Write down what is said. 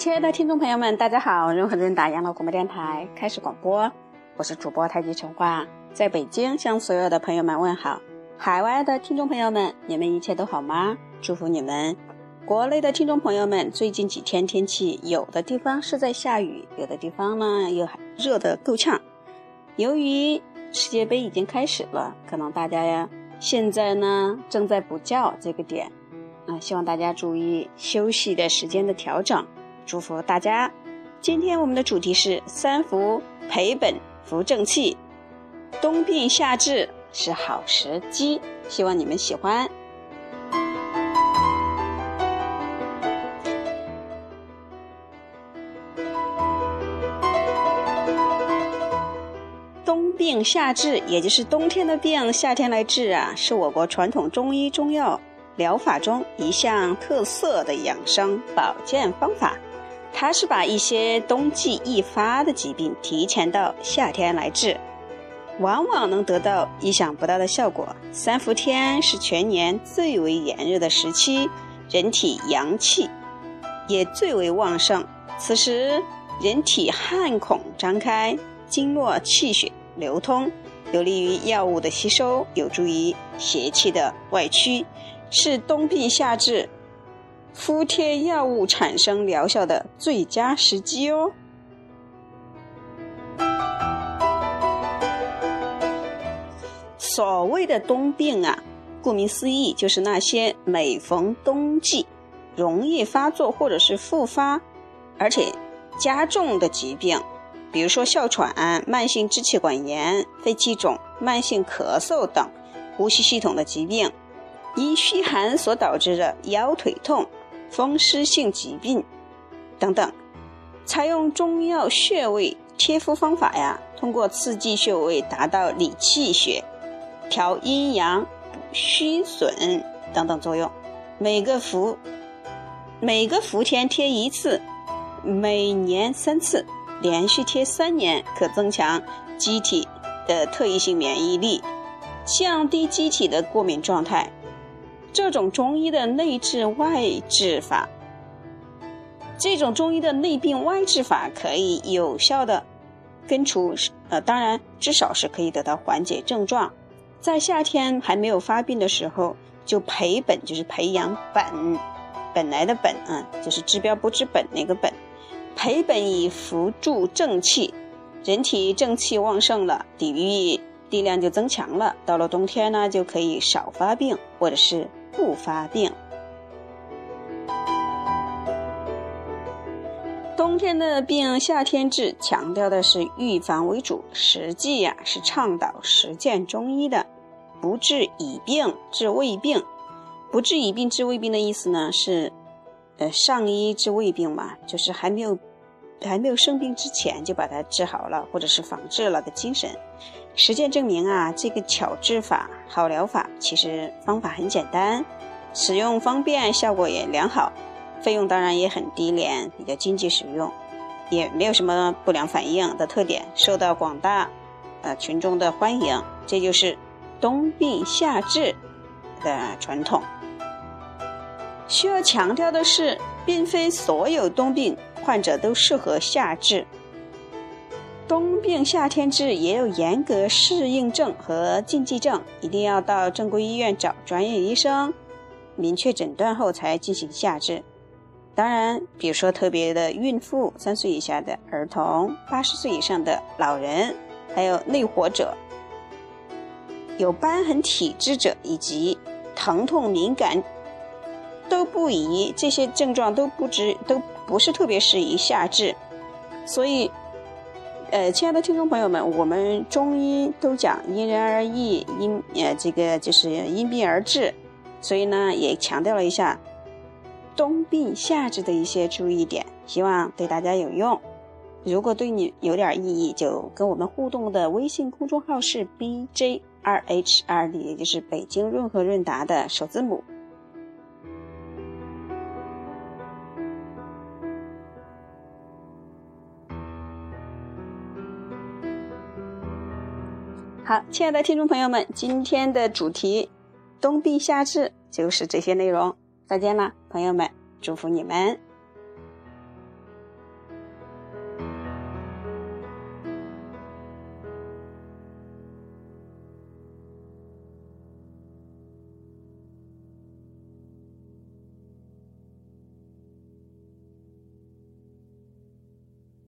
亲爱的听众朋友们，大家好！润和润达养老广播电台开始广播，我是主播太极陈化，在北京向所有的朋友们问好。海外的听众朋友们，你们一切都好吗？祝福你们。国内的听众朋友们，最近几天天气有的地方是在下雨，有的地方呢又热得够呛。由于世界杯已经开始了，可能大家呀现在呢正在补觉这个点，啊，希望大家注意休息的时间的调整。祝福大家！今天我们的主题是三伏培本扶正气，冬病夏治是好时机，希望你们喜欢。冬病夏治，也就是冬天的病，夏天来治啊，是我国传统中医中药疗法中一项特色的养生保健方法。它是把一些冬季易发的疾病提前到夏天来治，往往能得到意想不到的效果。三伏天是全年最为炎热的时期，人体阳气也最为旺盛，此时人体汗孔张开，经络气血流通，有利于药物的吸收，有助于邪气的外驱，是冬病夏治。敷贴药物产生疗效的最佳时机哦。所谓的冬病啊，顾名思义，就是那些每逢冬季容易发作或者是复发，而且加重的疾病，比如说哮喘、慢性支气管炎、肺气肿、慢性咳嗽等呼吸系统的疾病，因虚寒所导致的腰腿痛。风湿性疾病等等，采用中药穴位贴敷方法呀，通过刺激穴位达到理气血、调阴阳、补虚损等等作用。每个伏每个伏天贴一次，每年三次，连续贴三年，可增强机体的特异性免疫力，降低机体的过敏状态。这种中医的内治外治法，这种中医的内病外治法可以有效的根除，呃，当然至少是可以得到缓解症状。在夏天还没有发病的时候，就培本，就是培养本，本来的本啊，就是治标不治本那个本，培本以扶助正气，人体正气旺盛了，抵御力量就增强了。到了冬天呢，就可以少发病，或者是。不发病。冬天的病，夏天治，强调的是预防为主，实际呀是倡导实践中医的，不治已病治未病。不治已病治未病的意思呢是，呃，上医治未病嘛，就是还没有还没有生病之前就把它治好了，或者是防治了的精神。实践证明啊，这个巧治法、好疗法，其实方法很简单，使用方便，效果也良好，费用当然也很低廉，比较经济实用，也没有什么不良反应的特点，受到广大呃群众的欢迎。这就是冬病夏治的传统。需要强调的是，并非所有冬病患者都适合夏治。冬病夏天治也有严格适应症和禁忌症，一定要到正规医院找专业医生明确诊断后才进行夏治。当然，比如说特别的孕妇、三岁以下的儿童、八十岁以上的老人，还有内火者、有瘢痕体质者以及疼痛敏感都不宜，这些症状都不知都不是特别适宜夏治，所以。呃，亲爱的听众朋友们，我们中医都讲因人而异，因呃这个就是因病而治，所以呢也强调了一下冬病夏治的一些注意点，希望对大家有用。如果对你有点意义，就跟我们互动的微信公众号是 B J R H R D，也就是北京润和润达的首字母。好，亲爱的听众朋友们，今天的主题冬病夏治就是这些内容。再见了，朋友们，祝福你们。